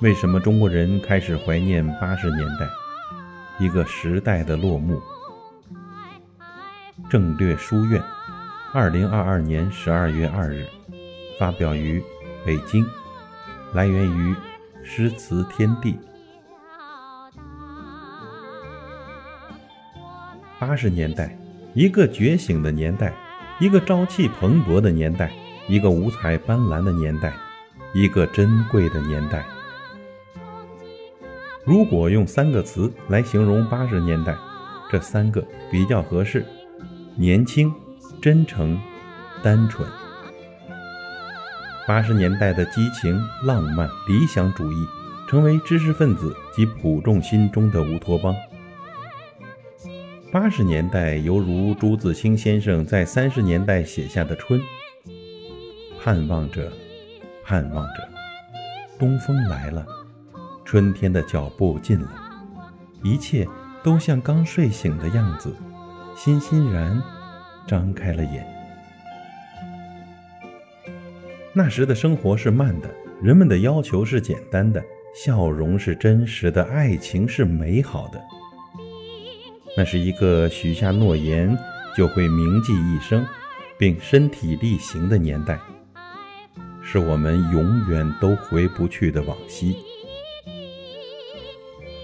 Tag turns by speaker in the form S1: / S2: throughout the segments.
S1: 为什么中国人开始怀念八十年代？一个时代的落幕。正略书院，二零二二年十二月二日，发表于北京，来源于诗词天地。八十年代，一个觉醒的年代，一个朝气蓬勃的年代，一个五彩斑斓的年代，一个珍贵的年代。如果用三个词来形容八十年代，这三个比较合适：年轻、真诚、单纯。八十年代的激情、浪漫、理想主义，成为知识分子及普众心中的乌托邦。八十年代犹如朱自清先生在三十年代写下的春，盼望着，盼望着，东风来了。春天的脚步近了，一切都像刚睡醒的样子，欣欣然张开了眼。那时的生活是慢的，人们的要求是简单的，笑容是真实的，爱情是美好的。那是一个许下诺言就会铭记一生，并身体力行的年代，是我们永远都回不去的往昔。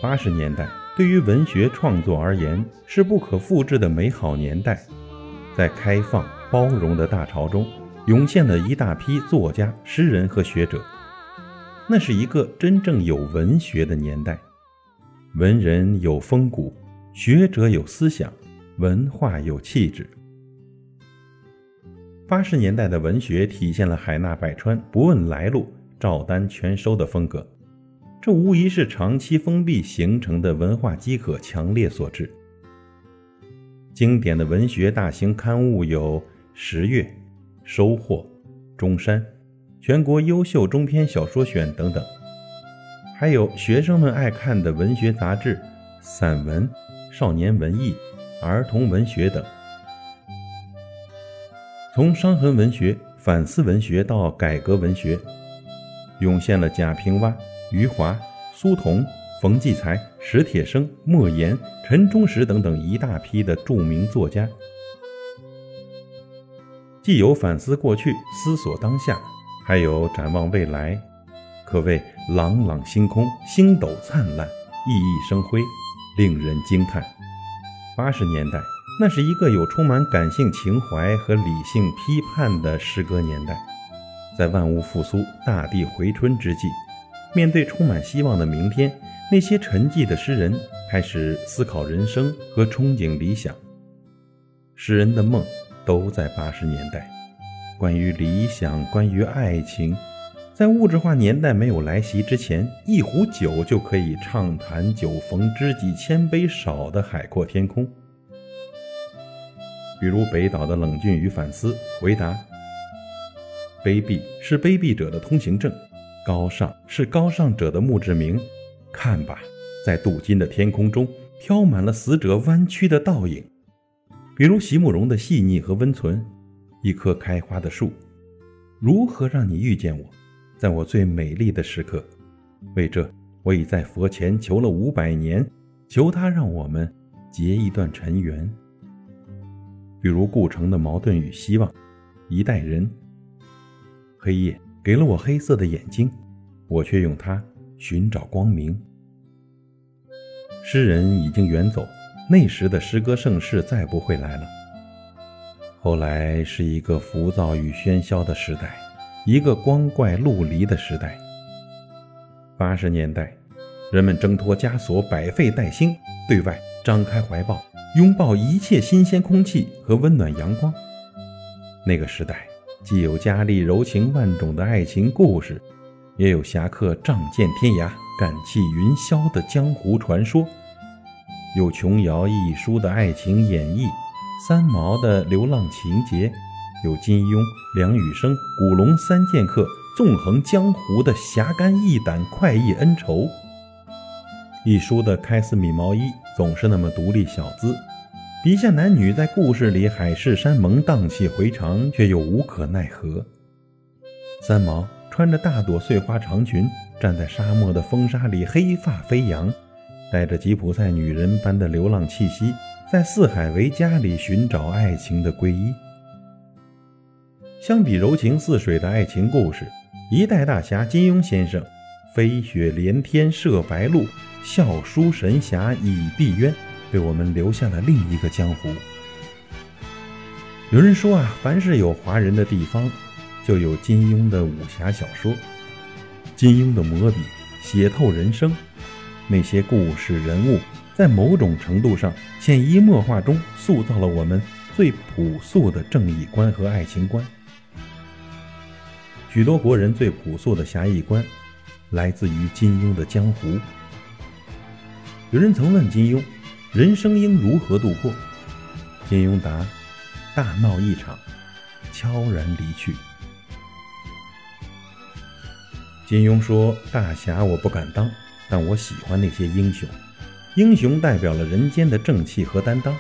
S1: 八十年代对于文学创作而言是不可复制的美好年代，在开放包容的大潮中，涌现了一大批作家、诗人和学者。那是一个真正有文学的年代，文人有风骨，学者有思想，文化有气质。八十年代的文学体现了海纳百川、不问来路、照单全收的风格。这无疑是长期封闭形成的文化饥渴强烈所致。经典的文学大型刊物有《十月》《收获》《中山》《全国优秀中篇小说选》等等，还有学生们爱看的文学杂志、散文、少年文艺、儿童文学等。从伤痕文学、反思文学到改革文学，涌现了贾平凹。余华、苏童、冯骥才、史铁生、莫言、陈忠实等等一大批的著名作家，既有反思过去、思索当下，还有展望未来，可谓朗朗星空、星斗灿烂、熠熠生辉，令人惊叹。八十年代，那是一个有充满感性情怀和理性批判的诗歌年代，在万物复苏、大地回春之际。面对充满希望的明天，那些沉寂的诗人开始思考人生和憧憬理想。诗人的梦都在八十年代，关于理想，关于爱情，在物质化年代没有来袭之前，一壶酒就可以畅谈酒逢知己千杯少的海阔天空。比如北岛的冷峻与反思，回答：卑鄙是卑鄙者的通行证。高尚是高尚者的墓志铭。看吧，在镀金的天空中飘满了死者弯曲的倒影。比如席慕容的细腻和温存，一棵开花的树，如何让你遇见我，在我最美丽的时刻？为这，我已在佛前求了五百年，求他让我们结一段尘缘。比如顾城的矛盾与希望，一代人，黑夜。给了我黑色的眼睛，我却用它寻找光明。诗人已经远走，那时的诗歌盛世再不会来了。后来是一个浮躁与喧嚣的时代，一个光怪陆离的时代。八十年代，人们挣脱枷锁，百废待兴，对外张开怀抱，拥抱一切新鲜空气和温暖阳光。那个时代。既有佳丽柔情万种的爱情故事，也有侠客仗剑天涯、感气云霄的江湖传说，有琼瑶一书的爱情演绎，三毛的流浪情节，有金庸、梁羽生、古龙三剑客纵横江湖的侠肝义胆、快意恩仇，一书的开司米毛衣总是那么独立小资，笔下男女在故事里海誓山盟、荡气回肠，却又无可奈何。三毛穿着大朵碎花长裙，站在沙漠的风沙里，黑发飞扬，带着吉普赛女人般的流浪气息，在四海为家里寻找爱情的皈依。相比柔情似水的爱情故事，一代大侠金庸先生飞雪连天射白鹿，笑书神侠倚碧鸳，为我们留下了另一个江湖。有人说啊，凡是有华人的地方，就有金庸的武侠小说。金庸的魔笔写透人生，那些故事人物，在某种程度上潜移默化中塑造了我们最朴素的正义观和爱情观。许多国人最朴素的侠义观，来自于金庸的江湖。有人曾问金庸，人生应如何度过？金庸答：大闹一场，悄然离去。金庸说：大侠我不敢当，但我喜欢那些英雄。英雄代表了人间的正气和担当。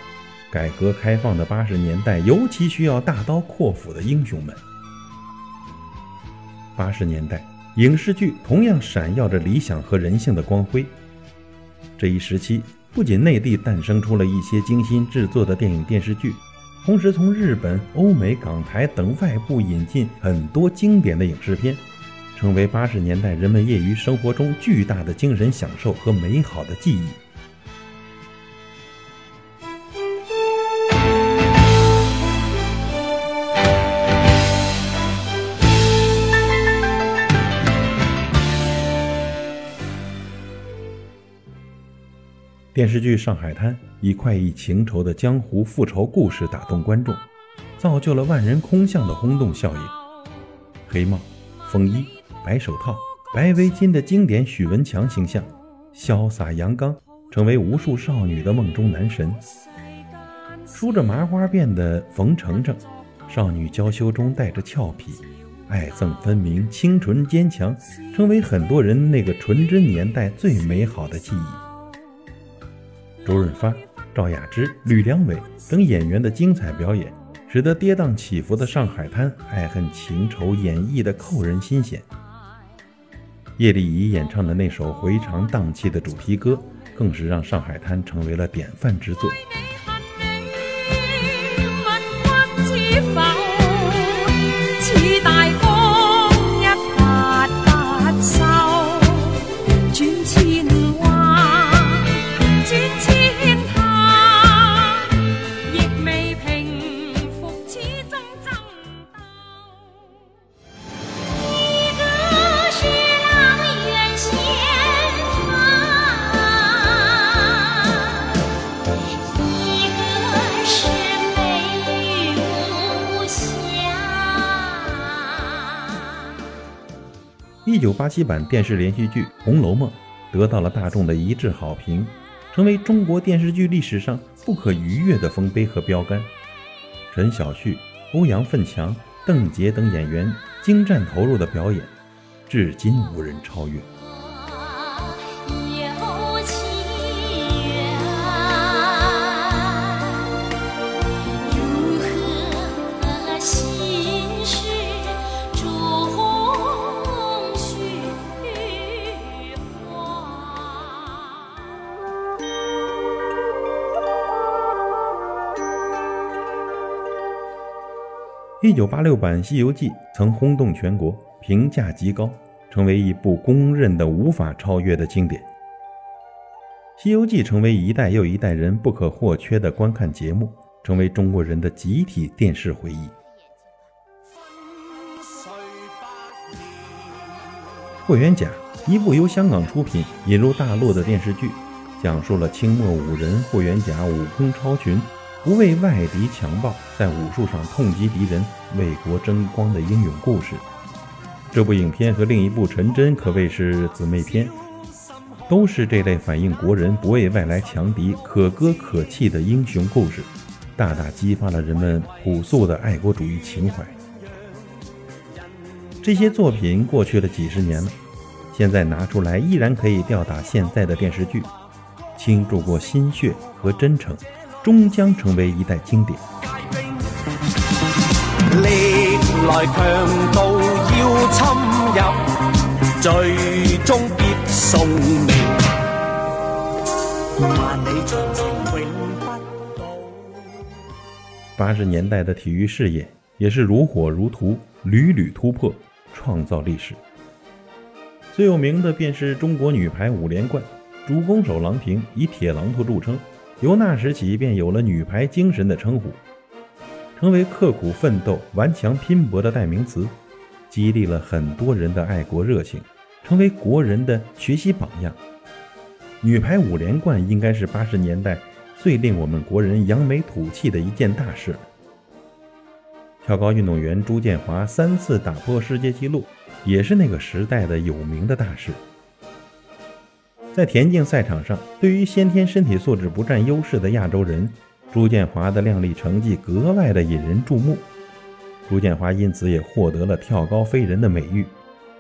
S1: 改革开放的八十年代，尤其需要大刀阔斧的英雄们。八十年代，影视剧同样闪耀着理想和人性的光辉。这一时期，不仅内地诞生出了一些精心制作的电影电视剧，同时从日本、欧美、港台等外部引进很多经典的影视片，成为八十年代人们业余生活中巨大的精神享受和美好的记忆。电视剧《上海滩》以快意情仇的江湖复仇故事打动观众，造就了万人空巷的轰动效应。黑帽、风衣、白手套、白围巾的经典许文强形象，潇洒阳刚，成为无数少女的梦中男神。梳着麻花辫的冯程程，少女娇羞中带着俏皮，爱憎分明，清纯坚强，成为很多人那个纯真年代最美好的记忆。周润发、赵雅芝、吕良伟等演员的精彩表演，使得跌宕起伏的上海滩爱恨情仇演绎的扣人心弦。叶丽仪演唱的那首回肠荡气的主题歌，更是让上海滩成为了典范之作。一九八七版电视连续剧《红楼梦》得到了大众的一致好评，成为中国电视剧历史上不可逾越的丰碑和标杆。陈晓旭、欧阳奋强、邓婕等演员精湛投入的表演，至今无人超越。一九八六版《西游记》曾轰动全国，评价极高，成为一部公认的无法超越的经典。《西游记》成为一代又一代人不可或缺的观看节目，成为中国人的集体电视回忆。霍元甲，一部由香港出品、引入大陆的电视剧，讲述了清末武人霍元甲武功超群。不畏外敌强暴，在武术上痛击敌人，为国争光的英勇故事。这部影片和另一部《陈真》可谓是姊妹篇，都是这类反映国人不畏外来强敌、可歌可泣的英雄故事，大大激发了人们朴素的爱国主义情怀。这些作品过去了几十年了，现在拿出来依然可以吊打现在的电视剧，倾注过心血和真诚，终将成为一代经典。历来强盗要侵入，最终必送命。八十年代的体育事业也是如火如荼，屡屡突破，创造历史。最有名的便是中国女排五连冠，主攻手郎平以“铁榔头”著称，由那时起便有了“女排精神”的称呼。成为刻苦奋斗、顽强拼搏的代名词，激励了很多人的爱国热情，成为国人的学习榜样。女排五连冠应该是八十年代最令我们国人扬眉吐气的一件大事。跳高运动员朱建华三次打破世界纪录，也是那个时代的有名的大事。在田径赛场上，对于先天身体素质不占优势的亚洲人。朱建华的靓丽成绩格外的引人注目，朱建华因此也获得了“跳高飞人”的美誉，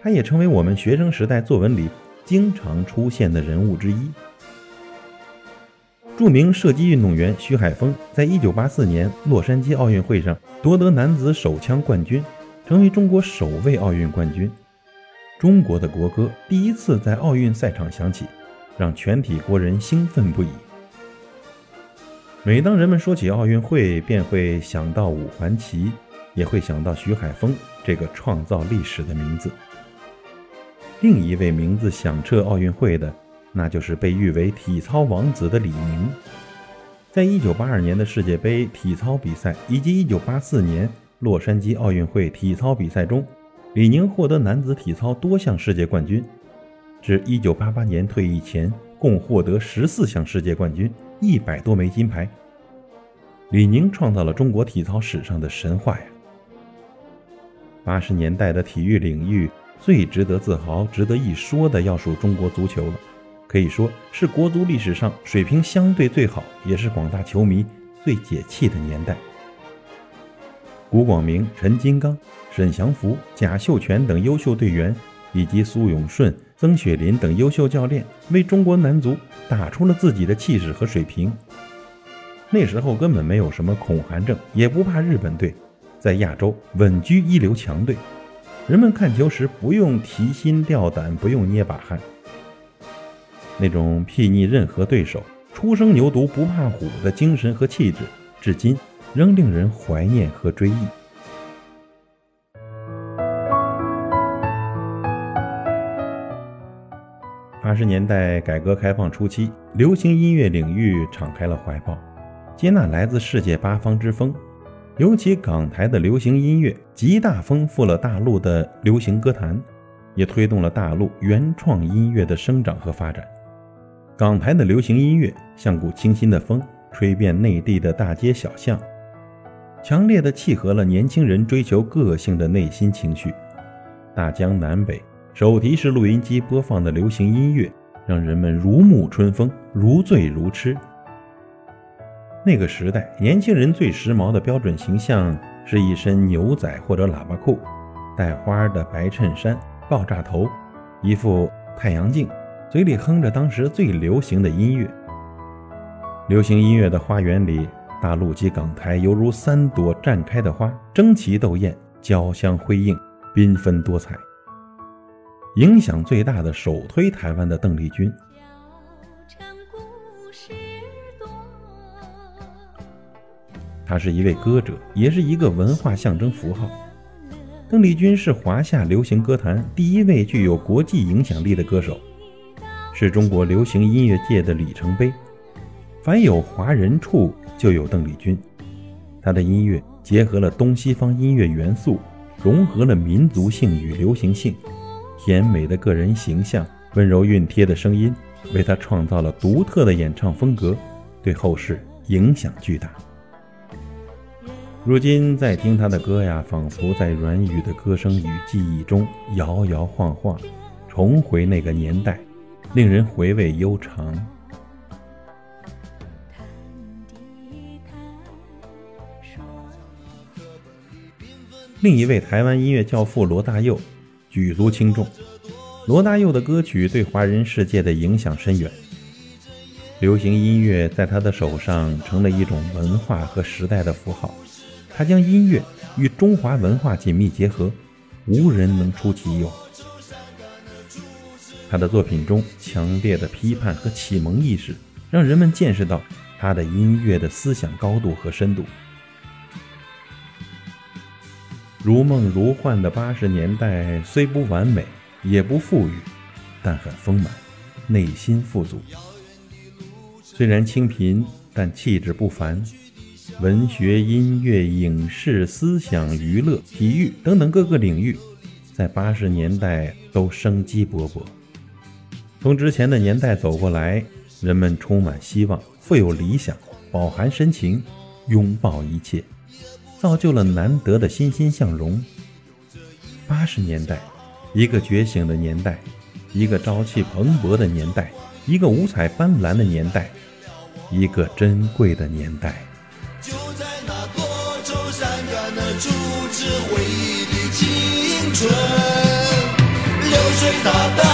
S1: 他也成为我们学生时代作文里经常出现的人物之一。著名射击运动员徐海峰在1984年洛杉矶奥运会上夺得男子手枪冠军，成为中国首位奥运冠军。中国的国歌第一次在奥运赛场响起，让全体国人兴奋不已。每当人们说起奥运会，便会想到五环旗，也会想到徐海峰这个创造历史的名字。另一位名字响彻奥运会的，那就是被誉为“体操王子”的李宁。在1982年的世界杯体操比赛以及1984年洛杉矶奥运会体操比赛中，李宁获得男子体操多项世界冠军。至1988年退役前，共获得14项世界冠军。一百多枚金牌，李宁创造了中国体操史上的神话呀！八十年代的体育领域最值得自豪、值得一说的，要数中国足球了，可以说是国足历史上水平相对最好，也是广大球迷最解气的年代。古广明、陈金刚、沈祥福、贾秀全等优秀队员，以及苏永顺。曾雪林等优秀教练为中国男足打出了自己的气势和水平。那时候根本没有什么恐韩症，也不怕日本队，在亚洲稳居一流强队。人们看球时不用提心吊胆，不用捏把汗。那种睥睨任何对手、初生牛犊不怕虎的精神和气质，至今仍令人怀念和追忆。八十年代改革开放初期，流行音乐领域敞开了怀抱，接纳来自世界八方之风。尤其港台的流行音乐极大丰富了大陆的流行歌坛，也推动了大陆原创音乐的生长和发展。港台的流行音乐像股清新的风，吹遍内地的大街小巷，强烈的契合了年轻人追求个性的内心情绪。大江南北。手提式录音机播放的流行音乐，让人们如沐春风，如醉如痴。那个时代，年轻人最时髦的标准形象是一身牛仔或者喇叭裤，带花的白衬衫，爆炸头，一副太阳镜，嘴里哼着当时最流行的音乐。流行音乐的花园里，大陆及港台犹如三朵绽开的花，争奇斗艳，交相辉映，缤纷多彩。影响最大的首推台湾的邓丽君，她是一位歌者，也是一个文化象征符号。邓丽君是华夏流行歌坛第一位具有国际影响力的歌手，是中国流行音乐界的里程碑。凡有华人处，就有邓丽君。她的音乐结合了东西方音乐元素，融合了民族性与流行性。甜美的个人形象，温柔熨贴的声音，为他创造了独特的演唱风格，对后世影响巨大。如今再听他的歌呀，仿佛在软语的歌声与记忆中摇摇晃晃，重回那个年代，令人回味悠长。另一位台湾音乐教父罗大佑。举足轻重，罗大佑的歌曲对华人世界的影响深远。流行音乐在他的手上成了一种文化和时代的符号，他将音乐与中华文化紧密结合，无人能出其右。他的作品中强烈的批判和启蒙意识，让人们见识到他的音乐的思想高度和深度。如梦如幻的八十年代虽不完美，也不富裕，但很丰满，内心富足。虽然清贫，但气质不凡。文学、音乐、影视、思想、娱乐、体育等等各个领域，在八十年代都生机勃勃。从之前的年代走过来，人们充满希望，富有理想，饱含深情，拥抱一切，造就了难得的欣欣向荣。八十年代，一个觉醒的年代，一个朝气蓬勃的年代，一个五彩斑斓的年代。一个珍贵的年代。
S2: 就在那多愁善感的初次回忆的青春，流水它带